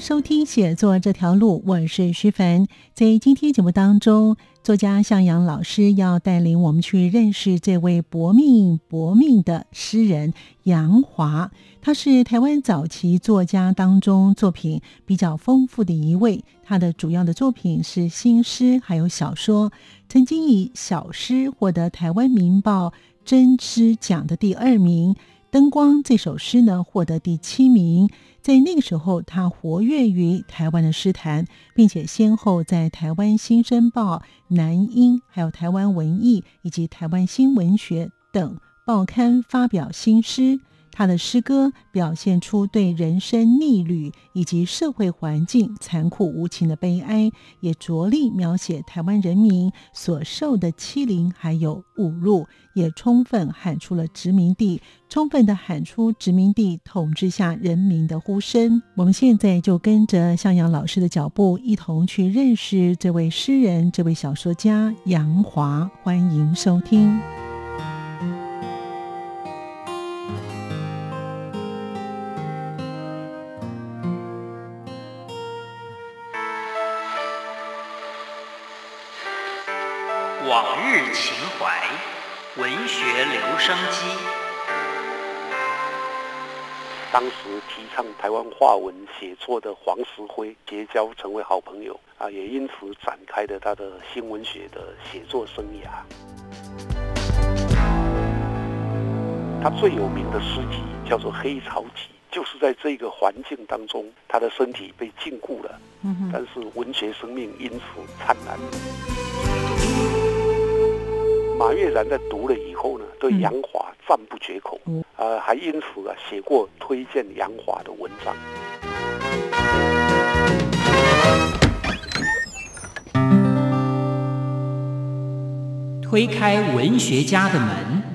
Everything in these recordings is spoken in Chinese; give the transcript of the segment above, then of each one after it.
收听《写作这条路》，我是徐凡。在今天节目当中，作家向阳老师要带领我们去认识这位搏命搏命的诗人杨华。他是台湾早期作家当中作品比较丰富的一位。他的主要的作品是新诗，还有小说。曾经以小诗获得台湾《民报》真诗奖的第二名。《灯光》这首诗呢，获得第七名。在那个时候，他活跃于台湾的诗坛，并且先后在台湾《新生报》、南音、还有台湾文艺以及台湾新文学等报刊发表新诗。他的诗歌表现出对人生逆旅以及社会环境残酷无情的悲哀，也着力描写台湾人民所受的欺凌还有侮辱，也充分喊出了殖民地，充分的喊出殖民地统治下人民的呼声。我们现在就跟着向阳老师的脚步，一同去认识这位诗人、这位小说家杨华。欢迎收听。往日情怀，文学留声机。当时提倡台湾话文写作的黄石辉结交成为好朋友啊，也因此展开了他的新文学的写作生涯。他最有名的诗集叫做《黑潮集》，就是在这个环境当中，他的身体被禁锢了，但是文学生命因此灿烂。马悦然在读了以后呢，对杨华赞不绝口，呃，还因此啊写过推荐杨华的文章。推开文学家的门。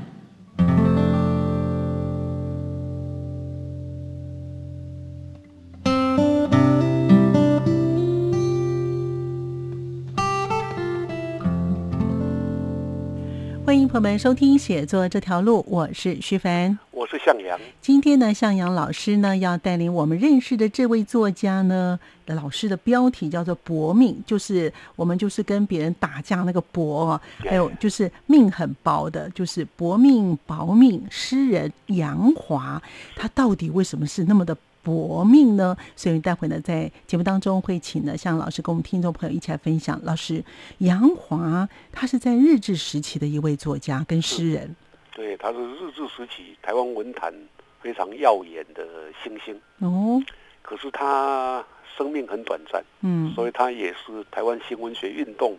朋友们，收听写作这条路，我是徐凡，我是向阳。今天呢，向阳老师呢要带领我们认识的这位作家呢，老师的标题叫做“搏命”，就是我们就是跟别人打架那个搏，还有就是命很薄的，就是搏命薄命。诗人杨华，他到底为什么是那么的？搏命呢，所以待会呢，在节目当中会请呢，向老师跟我们听众朋友一起来分享。老师杨华，他是在日治时期的一位作家跟诗人，对，他是日治时期台湾文坛非常耀眼的星星哦。可是他生命很短暂，嗯，所以他也是台湾新文学运动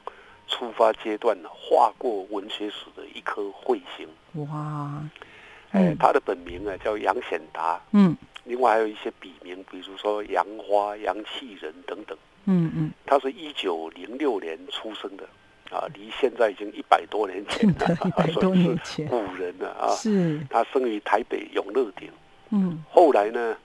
出发阶段划过文学史的一颗彗星。哇，哎，他的本名啊叫杨显达，嗯。另外还有一些笔名，比如说杨花、杨气人等等。嗯嗯，他是一九零六年出生的，啊，离现在已经一百多年前了，一百多年前，古人了啊。是。他生于台北永乐町。嗯。后来呢，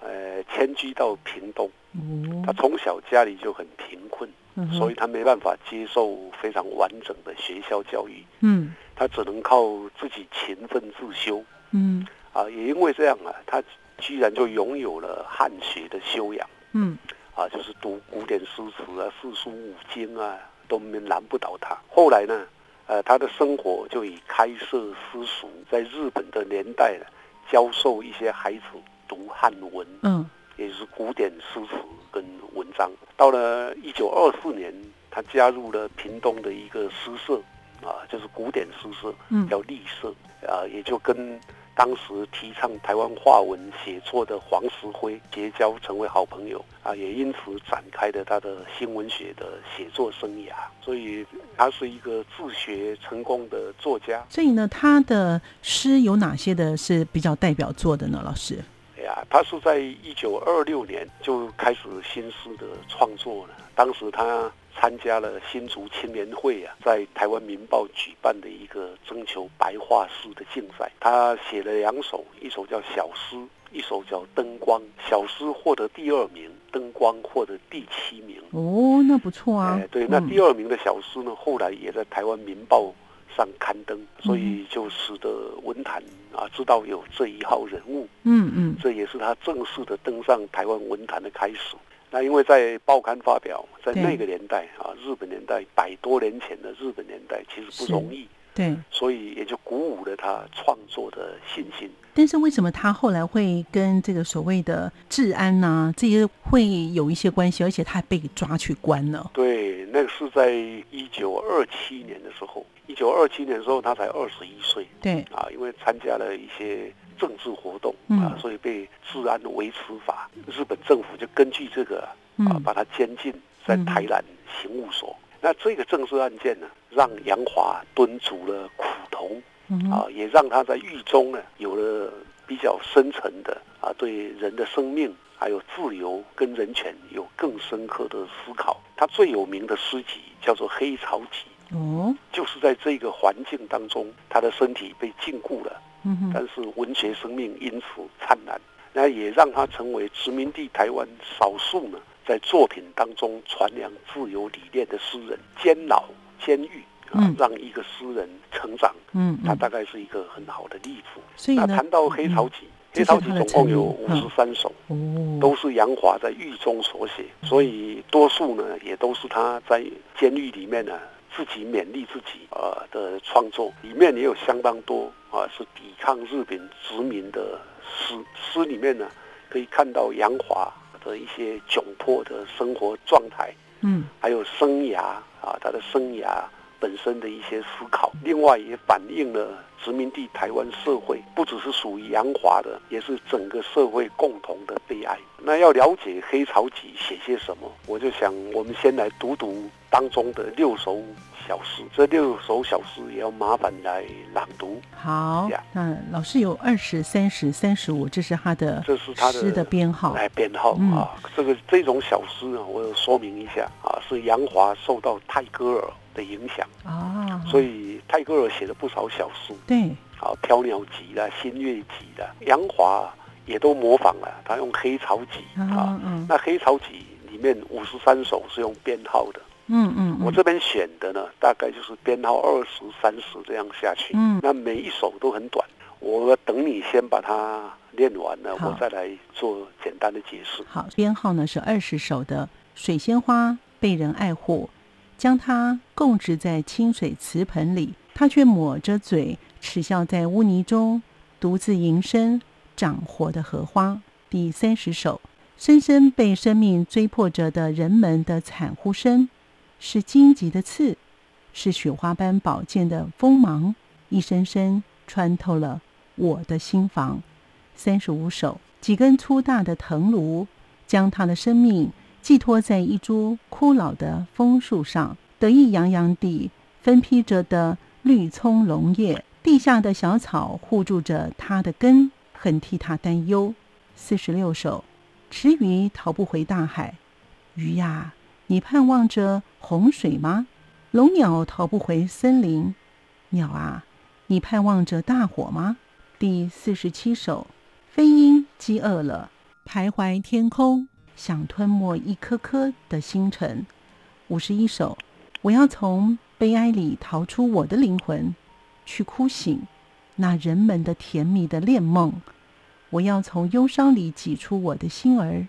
呃，迁居到屏东。哦。他从小家里就很贫困，所以他没办法接受非常完整的学校教育。嗯。他只能靠自己勤奋自修。嗯。啊，也因为这样啊，他。居然就拥有了汉学的修养，嗯，啊，就是读古典诗词啊、四书五经啊，都难不倒他。后来呢，呃，他的生活就以开设私塾，在日本的年代呢，教授一些孩子读汉文，嗯，也就是古典诗词跟文章。到了一九二四年，他加入了屏东的一个诗社，啊，就是古典诗社，叫立社，啊，也就跟。当时提倡台湾话文写作的黄石辉结交，成为好朋友啊，也因此展开了他的新文学的写作生涯。所以他是一个自学成功的作家。所以呢，他的诗有哪些的是比较代表作的呢？老师？哎呀，他是在一九二六年就开始新诗的创作了。当时他。参加了新竹青年会啊，在台湾民报举办的一个征求白话诗的竞赛，他写了两首，一首叫小诗，一首叫灯光。小诗获得第二名，灯光获得第七名。哦，那不错啊。对，那第二名的小诗呢，后来也在台湾民报上刊登，所以就使得文坛啊知道有这一号人物。嗯嗯，这也是他正式的登上台湾文坛的开始。那因为在报刊发表，在那个年代啊，日本年代百多年前的日本年代，其实不容易，对，所以也就鼓舞了他创作的信心。但是为什么他后来会跟这个所谓的治安呐这些会有一些关系，而且他还被抓去关了？对，那个是在一九二七年的时候，一九二七年的时候他才二十一岁，对，啊，因为参加了一些。政治活动啊，所以被治安维持法，日本政府就根据这个啊，把他监禁在台南刑务所。那这个政治案件呢，让杨华蹲足了苦头啊，也让他在狱中呢有了比较深层的啊，对人的生命还有自由跟人权有更深刻的思考。他最有名的诗集叫做《黑潮集》，哦，就是在这个环境当中，他的身体被禁锢了。嗯，但是文学生命因此灿烂，那也让他成为殖民地台湾少数呢，在作品当中传扬自由理念的诗人。监牢、监狱啊，让一个诗人成长，嗯，他大概是一个很好的例子。所以那谈到《黑潮集》，《黑潮集》总共有五十三首，都是杨华在狱中所写，所以多数呢也都是他在监狱里面呢。自己勉励自己啊的创作里面也有相当多啊是抵抗日本殖民的诗诗里面呢可以看到杨华的一些窘迫的生活状态，嗯，还有生涯啊他的生涯本身的一些思考，另外也反映了殖民地台湾社会不只是属于杨华的，也是整个社会共同的悲哀。那要了解黑潮集写些什么，我就想我们先来读读当中的六首。小诗，这六首小诗也要麻烦来朗读。好，那老师有二十三十三十五，这是他的，这是他的诗的编号。来编号啊，这个这种小诗啊，我有说明一下啊，是杨华受到泰戈尔的影响。啊，所以泰戈尔写了不少小书。对，啊，飘鸟集啦，新月集啦，杨华也都模仿了，他用黑草集。啊，嗯那黑草集里面五十三首是用编号的。嗯嗯，我这边选的呢，大概就是编号二十三十这样下去。嗯，那每一首都很短，我等你先把它练完了，我再来做简单的解释。好，编号呢是二十首的水仙花被人爱护，将它供植在清水瓷盆里，它却抹着嘴耻笑在污泥中独自营生长活的荷花。第三十首，深深被生命追迫着的人们的惨呼声。是荆棘的刺，是雪花般宝剑的锋芒，一声声穿透了我的心房。三十五首，几根粗大的藤庐，将他的生命寄托在一株枯老的枫树上，得意洋洋地分披着的绿葱龙叶，地下的小草护住着它的根，很替它担忧。四十六首，池鱼逃不回大海，鱼呀。你盼望着洪水吗？龙鸟逃不回森林，鸟啊，你盼望着大火吗？第四十七首，飞鹰饥饿了，徘徊天空，想吞没一颗颗的星辰。五十一首，我要从悲哀里逃出我的灵魂，去哭醒那人们的甜蜜的恋梦。我要从忧伤里挤出我的心儿，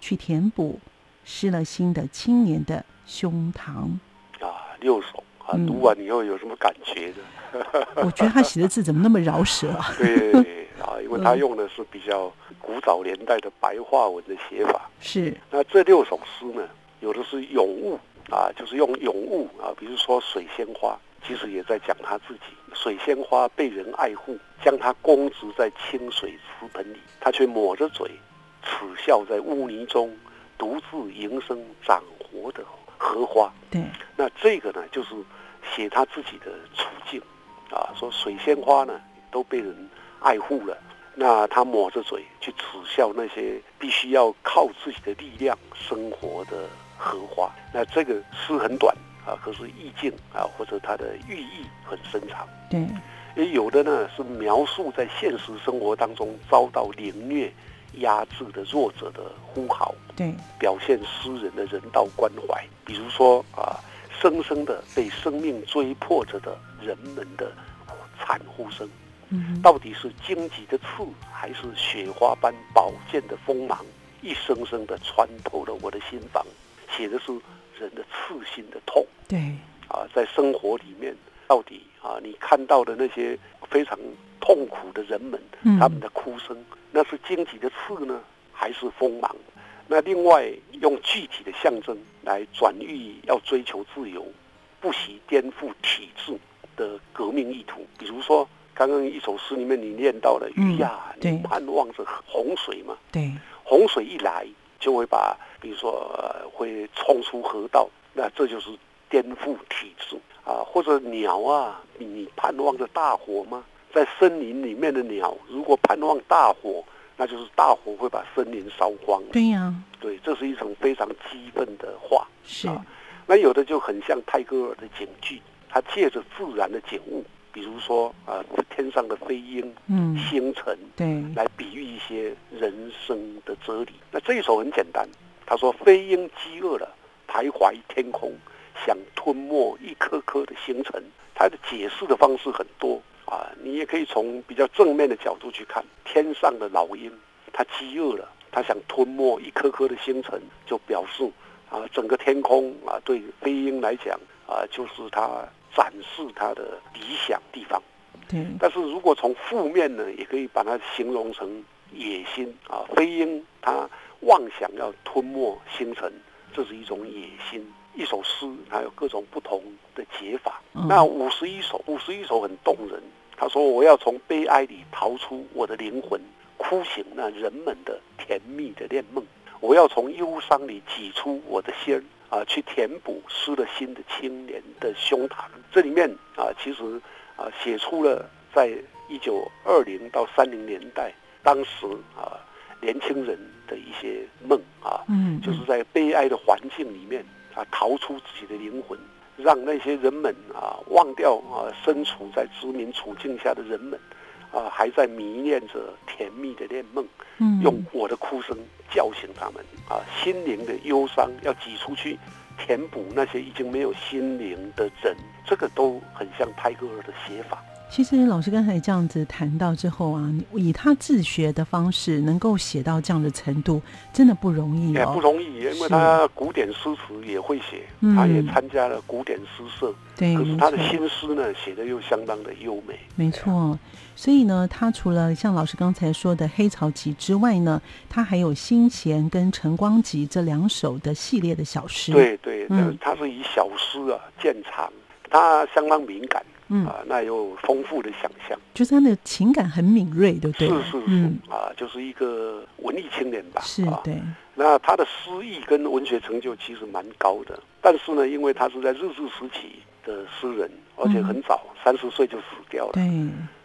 去填补。失了心的青年的胸膛啊，六首啊，读完以后有什么感觉呢？我觉得他写的字怎么那么饶舌啊？对啊，因为他用的是比较古早年代的白话文的写法。是。那这六首诗呢，有的是咏物啊，就是用咏物啊，比如说水仙花其实也在讲他自己。水仙花被人爱护，将它供植在清水池盆里，他却抹着嘴，耻笑在污泥中独自营生长活的荷花。对，那这个呢，就是写他自己的处境啊，说水仙花呢都被人爱护了，那他抹着嘴去耻笑那些必须要靠自己的力量生活的荷花。那这个诗很短。啊，可是意境啊，或者它的寓意很深长。对，也有的呢是描述在现实生活当中遭到凌虐、压制的弱者的呼号。对，表现诗人的人道关怀。比如说啊，生生的被生命追迫着的人们的惨呼声。嗯，到底是荆棘的刺，还是雪花般宝剑的锋芒，一声声的穿透了我的心房。写的是。人的刺心的痛，对啊，在生活里面，到底啊，你看到的那些非常痛苦的人们，他们的哭声，那是荆棘的刺呢，还是锋芒？那另外用具体的象征来转喻要追求自由、不惜颠覆体制的革命意图。比如说，刚刚一首诗里面你念到了“鱼呀，你盼望着洪水嘛”，对，洪水一来。就会把，比如说会冲出河道，那这就是颠覆体制啊。或者鸟啊，你盼望着大火吗？在森林里面的鸟，如果盼望大火，那就是大火会把森林烧光。对呀，对，这是一种非常激愤的话。是，那有的就很像泰戈尔的警句，他借着自然的景物。比如说啊，天上的飞鹰、嗯，星辰，对，来比喻一些人生的哲理。那这一首很简单，他说飞鹰饥饿了，徘徊天空，想吞没一颗颗的星辰。他的解释的方式很多啊，你也可以从比较正面的角度去看。天上的老鹰，它饥饿了，它想吞没一颗颗的星辰，就表示啊，整个天空啊，对飞鹰来讲啊，就是它。展示他的理想地方，对。但是如果从负面呢，也可以把它形容成野心啊。飞鹰他妄想要吞没星辰，这是一种野心。一首诗还有各种不同的解法。那五十一首，五十一首很动人。他说：“我要从悲哀里逃出我的灵魂，哭醒那人们的甜蜜的恋梦。我要从忧伤里挤出我的心。”啊，去填补失了心的青年的胸膛。这里面啊，其实啊，写出了在一九二零到三零年代，当时啊，年轻人的一些梦啊，嗯，就是在悲哀的环境里面啊，逃出自己的灵魂，让那些人们啊，忘掉啊，身处在殖民处境下的人们。啊，还在迷恋着甜蜜的恋梦，嗯，用我的哭声叫醒他们啊，心灵的忧伤要挤出去，填补那些已经没有心灵的人，这个都很像泰戈尔的写法。其实老师刚才这样子谈到之后啊，以他自学的方式能够写到这样的程度，真的不容易哦，不容易，因为他古典诗词也会写，他也参加了古典诗社，对，可是他的新诗呢，写的又相当的优美，没错。所以呢，他除了像老师刚才说的《黑潮集》之外呢，他还有《新弦》跟《晨光集》这两首的系列的小诗。对对，嗯，他是以小诗啊见长，他相当敏感。嗯啊，那有丰富的想象，就是他的情感很敏锐，对不对？是是是，啊，就是一个文艺青年吧。是，对。那他的诗意跟文学成就其实蛮高的，但是呢，因为他是在日治时期的诗人，而且很早，三十岁就死掉了，对，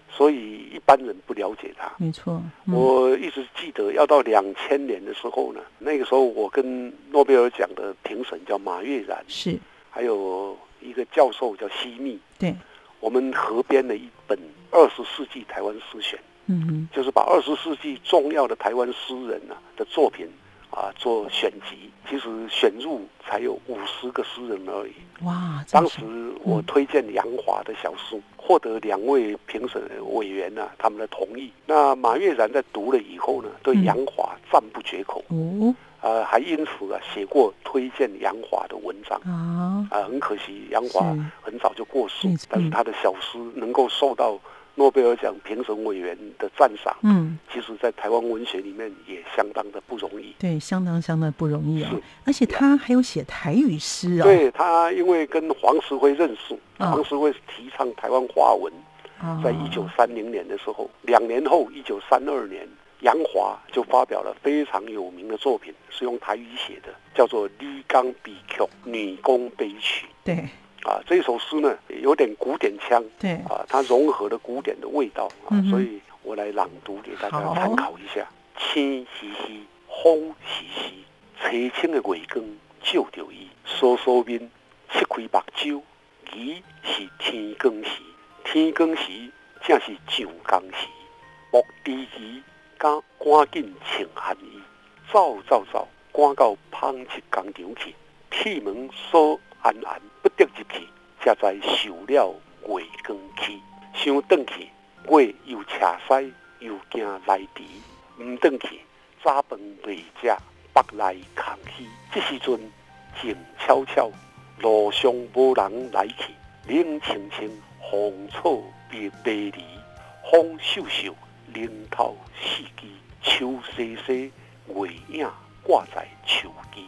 所以一般人不了解他。没错，我一直记得，要到两千年的时候呢，那个时候我跟诺贝尔奖的评审叫马悦然，是，还有一个教授叫西密，对。我们合编了一本《二十世纪台湾诗选》，嗯就是把二十世纪重要的台湾诗人呢的作品啊做选集。其实选入才有五十个诗人而已。哇！当时我推荐杨华的小诗，获得两位评审委员呢他们的同意。那马悦然在读了以后呢，对杨华赞不绝口。哦。呃，还因此啊写过推荐杨华的文章。啊，啊，很可惜杨华很早就过世，但是他的小诗能够受到诺贝尔奖评审委员的赞赏，嗯，其实，在台湾文学里面也相当的不容易，对，相当相当不容易啊。而且他还有写台语诗啊，对他，因为跟黄石辉认识，黄石辉提倡台湾华文，在一九三零年的时候，两年后，一九三二年，杨华就发表了非常有名的作品，是用台语写的，叫做《李刚笔曲女工悲曲》。对。啊，这首诗呢有点古典腔，对啊，它融合了古典的味道啊，所以我来朗读给大家参考一下。清兮兮，风兮兮，凄清的月光照着伊，梳梳面，切开目睭，伊是天光时，天光时正是上工时，莫迟疑，赶紧穿寒衣，走走走，赶到纺织工厂去，铁门锁。安安不得入去，才在受了月光气。想转去，月又斜西，又惊来迟。唔转去，早饭未食，北来空虚。这时阵静悄悄，路上无人来去，冷清清，芳草别别离，风秀秀，林头四季，秋细细，月影挂在树枝，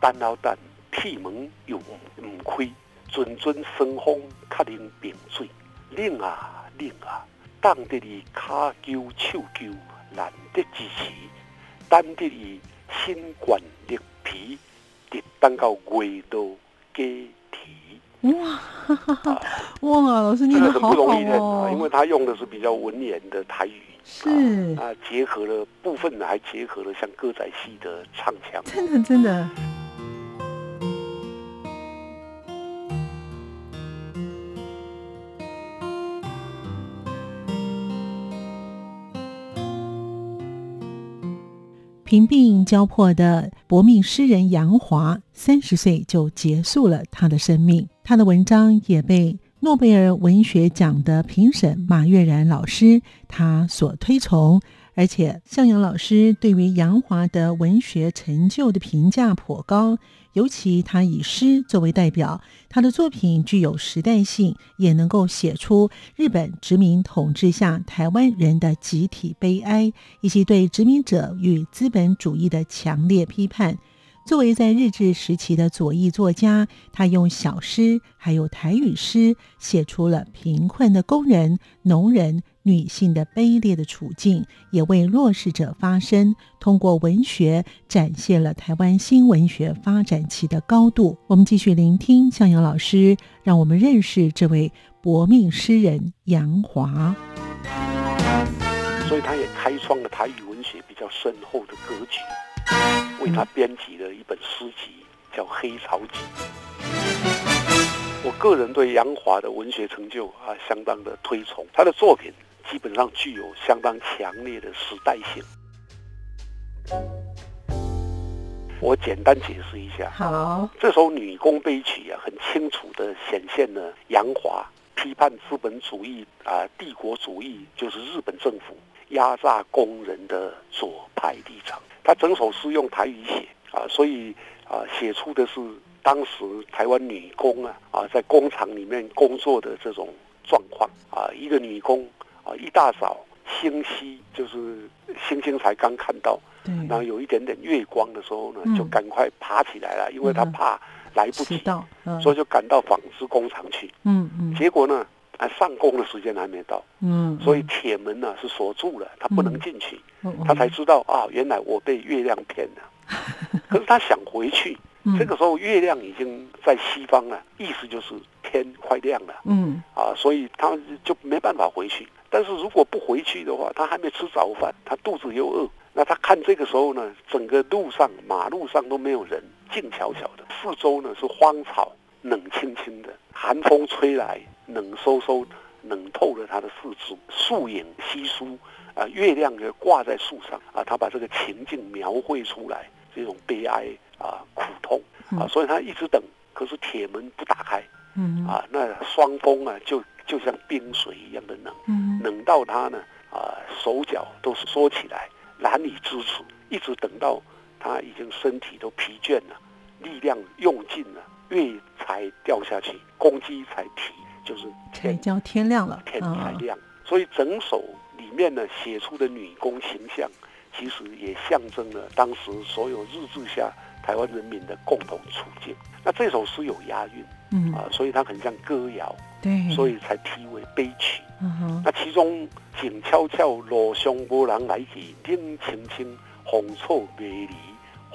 等了等。铁门又唔开，阵阵霜风却能冰水，冷啊冷啊，等得你骹揪手揪，难得支持，等得你心肝力皮，直等到月都加天。哇哈哈！哇，老师念的好好哦，因为他用的是比较文言的台语，是啊，结合了部分还结合了像歌仔戏的唱腔，真的真的。贫病交迫的薄命诗人杨华，三十岁就结束了他的生命。他的文章也被诺贝尔文学奖的评审马悦然老师他所推崇。而且，向阳老师对于杨华的文学成就的评价颇高，尤其他以诗作为代表，他的作品具有时代性，也能够写出日本殖民统治下台湾人的集体悲哀，以及对殖民者与资本主义的强烈批判。作为在日治时期的左翼作家，他用小诗还有台语诗，写出了贫困的工人、农人。女性的卑劣的处境，也为弱势者发声。通过文学，展现了台湾新文学发展期的高度。我们继续聆听向阳老师，让我们认识这位搏命诗人杨华。所以，他也开创了台语文学比较深厚的格局，为他编辑了一本诗集，叫《黑潮集》。我个人对杨华的文学成就啊，相当的推崇，他的作品。基本上具有相当强烈的时代性。我简单解释一下。好，这首《女工悲曲》啊，很清楚的显现了杨华批判资本主义啊、帝国主义，就是日本政府压榨工人的左派立场。他整首诗用台语写啊，所以啊，写出的是当时台湾女工啊啊，在工厂里面工作的这种状况啊，一个女工。啊，一大早，星稀就是星星才刚看到，然后有一点点月光的时候呢，就赶快爬起来了，因为她怕来不及，所以就赶到纺织工厂去。嗯嗯。结果呢，啊，上工的时间还没到，嗯，所以铁门呢是锁住了，他不能进去。他才知道啊，原来我被月亮骗了。可是他想回去，这个时候月亮已经在西方了，意思就是天快亮了。嗯啊，所以他就没办法回去。但是如果不回去的话，他还没吃早饭，他肚子又饿。那他看这个时候呢，整个路上马路上都没有人，静悄悄的，四周呢是荒草，冷清清的，寒风吹来，冷飕飕，冷透了他的四肢，树影稀疏，啊，月亮也挂在树上，啊，他把这个情境描绘出来，这种悲哀啊，苦痛啊，所以他一直等，可是铁门不打开，嗯，啊，那双峰啊就。就像冰水一样的冷，冷到他呢啊手脚都是缩起来，难以支持，一直等到他已经身体都疲倦了，力量用尽了，月才掉下去，公鸡才啼，就是才叫天亮了，天才亮。所以整首里面呢写出的女工形象，其实也象征了当时所有日治下台湾人民的共同处境。那这首诗有押韵，嗯啊，所以它很像歌谣，对，所以才题为悲曲。那其中“静悄悄，路上无人来去；冷清清，风草未离；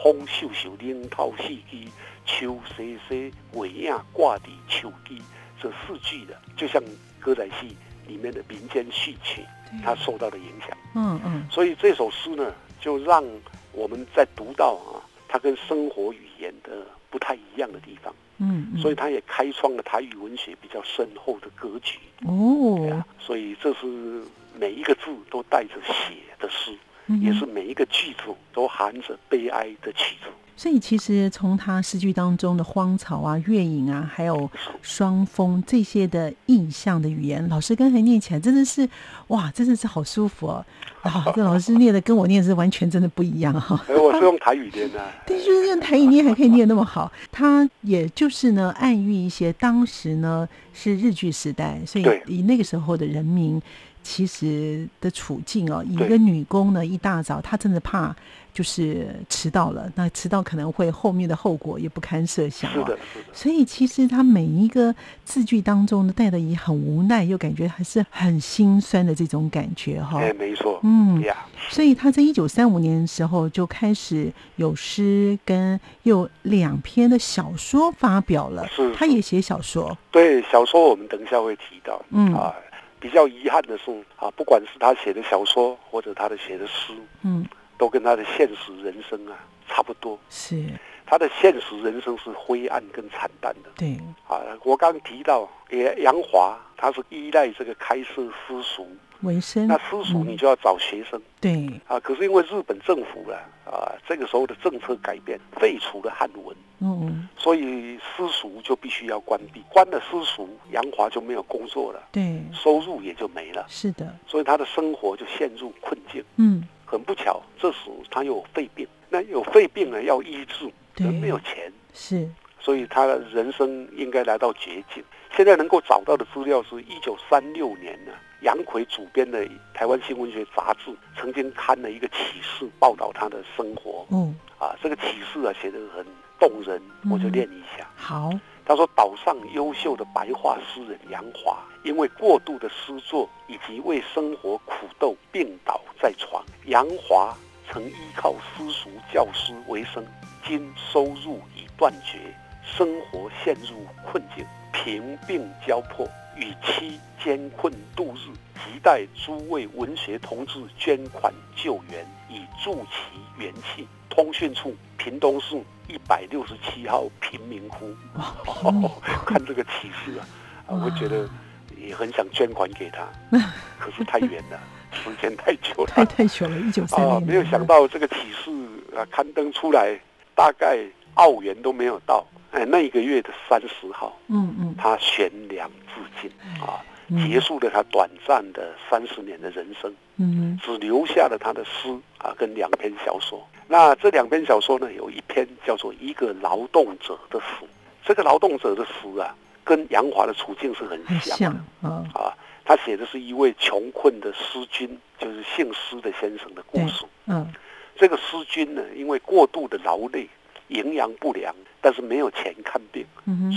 风秀秀，冷透四季；秋西西，月影挂伫树枝。”这四句的，就像歌仔戏里面的民间戏曲，它受到的影响。嗯嗯。所以这首诗呢，就让我们在读到啊，它跟生活语言的不太一样的地方。嗯，所以他也开创了台语文学比较深厚的格局哦。所以这是每一个字都带着写的诗，也是每一个句子都含着悲哀的曲子。所以其实从他诗句当中的荒草啊、月影啊，还有双峰这些的意象的语言，老师刚才念起来真的是哇，真的是好舒服哦。啊，这老师念的跟我念是完全真的不一样哈。我是用台语念 的，对，就是用台语念还可以念那么好。他也就是呢，暗喻一些当时呢是日据时代，所以以那个时候的人民其实的处境哦，一个女工呢一大早，她真的怕。就是迟到了，那迟到可能会后面的后果也不堪设想是的，所以其实她每一个字句当中呢，带的也很无奈，又感觉还是很心酸的这种感觉哈。哎，没错，嗯呀。所以她在一九三五年的时候就开始有诗跟有两篇的小说发表了。是，她也写小说。对，小说我们等一下会提到。嗯啊，比较遗憾的是啊，不管是他写的小说或者他的写的诗，嗯。都跟他的现实人生啊差不多，是他的现实人生是灰暗跟惨淡的。对啊，我刚提到杨杨华，他是依赖这个开设私塾为生，那私塾你就要找学生。对啊，可是因为日本政府啊啊这个时候的政策改变，废除了汉文，嗯，所以私塾就必须要关闭，关了私塾，杨华就没有工作了，对，收入也就没了。是的，所以他的生活就陷入困境。嗯。很不巧，这时他又有肺病。那有肺病呢，要医治，人没有钱，是，所以他的人生应该来到绝境。现在能够找到的资料是一九三六年呢，杨奎主编的《台湾新文学杂志》曾经刊了一个启示，报道他的生活。嗯，啊，这个启示啊写得很动人，我就念一下。好。他说：“岛上优秀的白话诗人杨华，因为过度的诗作以及为生活苦斗，病倒在床。杨华曾依靠私塾教师为生，今收入已断绝，生活陷入困境，贫病交迫，与妻艰困度日，亟待诸位文学同志捐款救援，以助其元气。”通讯处，屏东市一百六十七号贫民窟。看这个启示啊，啊，我觉得也很想捐款给他，可是太远了，时间太久了，太太久了，一九三年。没有想到这个启示啊，刊登出来，大概澳元都没有到。哎，那一个月的三十号，嗯嗯，他悬梁自尽啊。结束了他短暂的三十年的人生，嗯，只留下了他的诗啊，跟两篇小说。那这两篇小说呢，有一篇叫做《一个劳动者的死》。这个劳动者的死啊，跟杨华的处境是很像啊。啊，他写的是一位穷困的诗君，就是姓施的先生的故事。嗯，这个诗君呢，因为过度的劳累，营养不良，但是没有钱看病，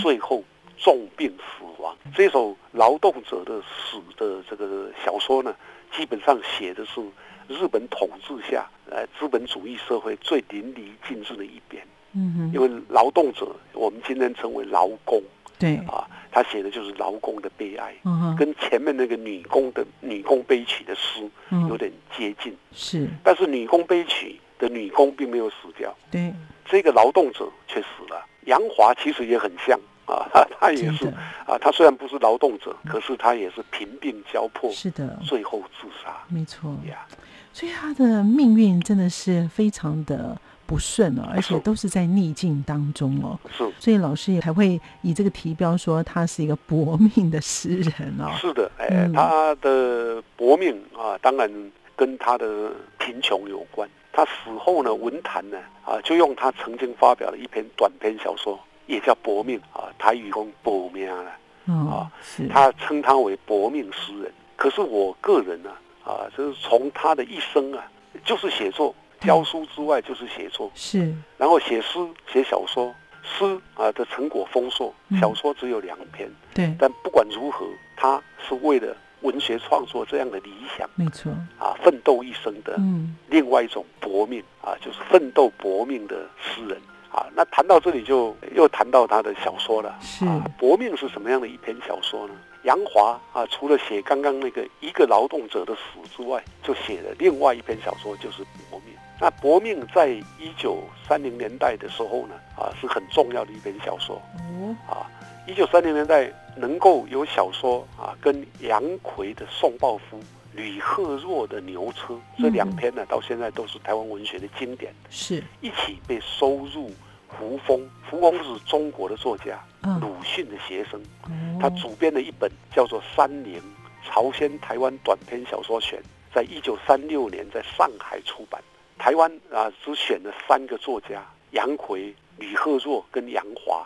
最后。重病死亡，这首劳动者的死的这个小说呢，基本上写的是日本统治下，呃，资本主义社会最淋漓尽致的一边。嗯，因为劳动者，我们今天称为劳工。对啊，他写的就是劳工的悲哀，跟前面那个女工的女工悲曲的诗有点接近。是，但是女工悲曲的女工并没有死掉，对，这个劳动者却死了。杨华其实也很像。啊，他他也是啊，他虽然不是劳动者，可是他也是贫病交迫，是的，最后自杀，没错呀。所以他的命运真的是非常的不顺哦，而且都是在逆境当中哦。是，所以老师也才会以这个题标说他是一个搏命的诗人哦。是的，哎，他的搏命啊，当然跟他的贫穷有关。他死后呢，文坛呢啊，就用他曾经发表的一篇短篇小说。也叫搏命啊，台语讲搏命了啊，他称他为搏命诗人。可是我个人呢，啊，就是从他的一生啊，就是写作、教书之外，就是写作，是，然后写诗、写小说，诗啊的成果丰硕，小说只有两篇，对，但不管如何，他是为了。文学创作这样的理想，没错啊，奋斗一生的，嗯，另外一种搏命啊，就是奋斗搏命的诗人啊。那谈到这里，就又谈到他的小说了。是搏命是什么样的一篇小说呢？杨华啊，除了写刚刚那个一个劳动者的死之外，就写了另外一篇小说，就是搏命。那搏命在一九三零年代的时候呢，啊，是很重要的一篇小说。哦，啊。一九三零年代能够有小说啊，跟杨奎的《宋报夫》、吕赫若的《牛车》这两篇呢，到现在都是台湾文学的经典，是一起被收入胡风。胡风是中国的作家，鲁迅的学生，他主编的一本叫做《三年朝鲜台湾短篇小说选》，在一九三六年在上海出版。台湾啊，只选了三个作家：杨奎。李鹤若跟杨华，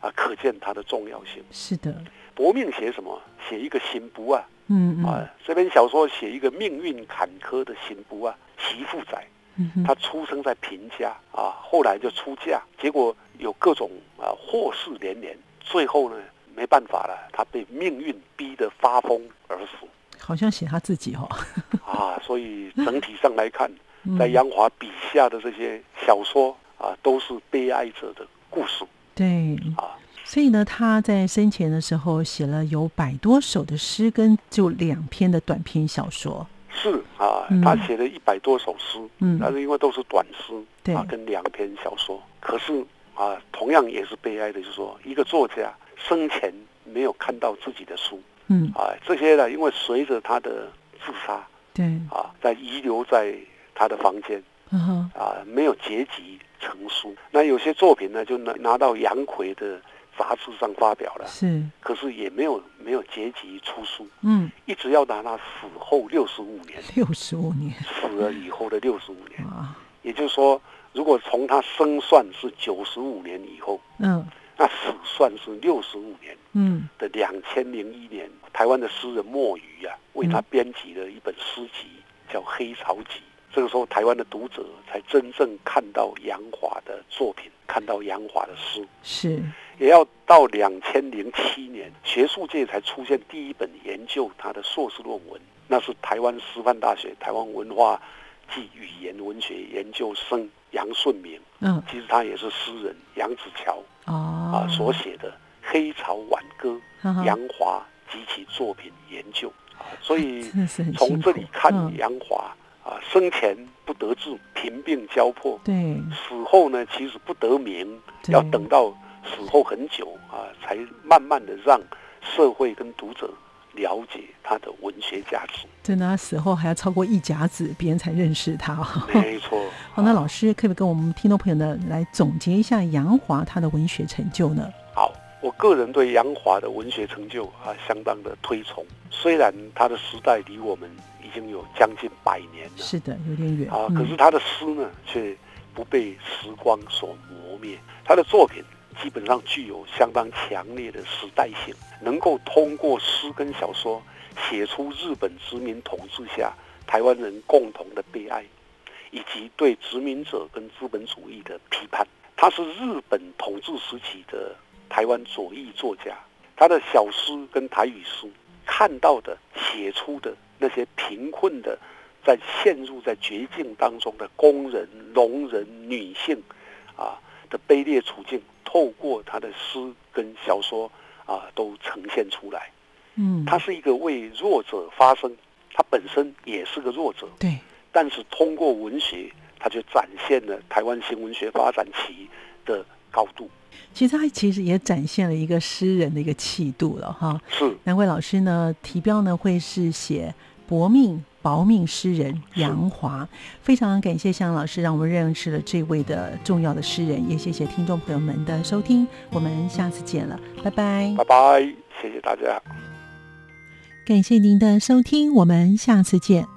啊，可见他的重要性。是的，薄命写什么？写一个刑部啊，嗯啊，这篇小说写一个命运坎坷的刑部啊，媳妇仔，他出生在贫家啊，后来就出嫁，结果有各种啊祸事连连，最后呢没办法了，他被命运逼得发疯而死。好像写他自己哦。啊，所以整体上来看，在杨华笔下的这些小说。啊，都是悲哀者的故事。对。啊，所以呢，他在生前的时候写了有百多首的诗，跟就两篇的短篇小说。是啊，他写了一百多首诗，嗯，但是因为都是短诗，对。啊，跟两篇小说。可是啊，同样也是悲哀的，就是说，一个作家生前没有看到自己的书，嗯，啊，这些呢，因为随着他的自杀，对，啊，在遗留在他的房间，啊，没有结集。成书，那有些作品呢，就拿拿到杨奎的杂志上发表了，是，可是也没有没有结集出书，嗯，一直要到他死后六十五年，六十五年，死了以后的六十五年，啊，也就是说，如果从他生算是九十五年以后，嗯，那死算是六十五年，嗯，的两千零一年，台湾的诗人墨鱼啊，为他编辑了一本诗集，叫《黑潮集》。这个时候，台湾的读者才真正看到杨华的作品，看到杨华的诗。是，也要到两千零七年，学术界才出现第一本研究他的硕士论文，那是台湾师范大学台湾文化暨语言文学研究生杨顺明。嗯，其实他也是诗人杨子乔啊所写的《黑潮挽歌》，杨华及其作品研究。所以从这里看杨华。啊，生前不得志，贫病交迫；对，死后呢，其实不得名，要等到死后很久啊，才慢慢的让社会跟读者了解他的文学价值。真的，他死后还要超过一甲子，别人才认识他。没错。好，那老师可不可以跟我们听众朋友呢来总结一下杨华他的文学成就呢？好，我个人对杨华的文学成就啊，相当的推崇。虽然他的时代离我们。已经有将近百年了，是的，有点远啊。可是他的诗呢，却不被时光所磨灭。他的作品基本上具有相当强烈的时代性，能够通过诗跟小说写出日本殖民统治下台湾人共同的悲哀，以及对殖民者跟资本主义的批判。他是日本统治时期的台湾左翼作家，他的小诗跟台语诗看到的、写出的。那些贫困的，在陷入在绝境当中的工人、农人、女性，啊的卑劣处境，透过他的诗跟小说啊，都呈现出来。嗯，他是一个为弱者发声，他本身也是个弱者。对，但是通过文学，他就展现了台湾新文学发展期的高度。其实他其实也展现了一个诗人的一个气度了哈。是，难怪老师呢题标呢会是写薄命薄命诗人杨华。非常感谢向老师让我们认识了这位的重要的诗人，也谢谢听众朋友们的收听，我们下次见了，拜拜，拜拜，谢谢大家，感谢您的收听，我们下次见。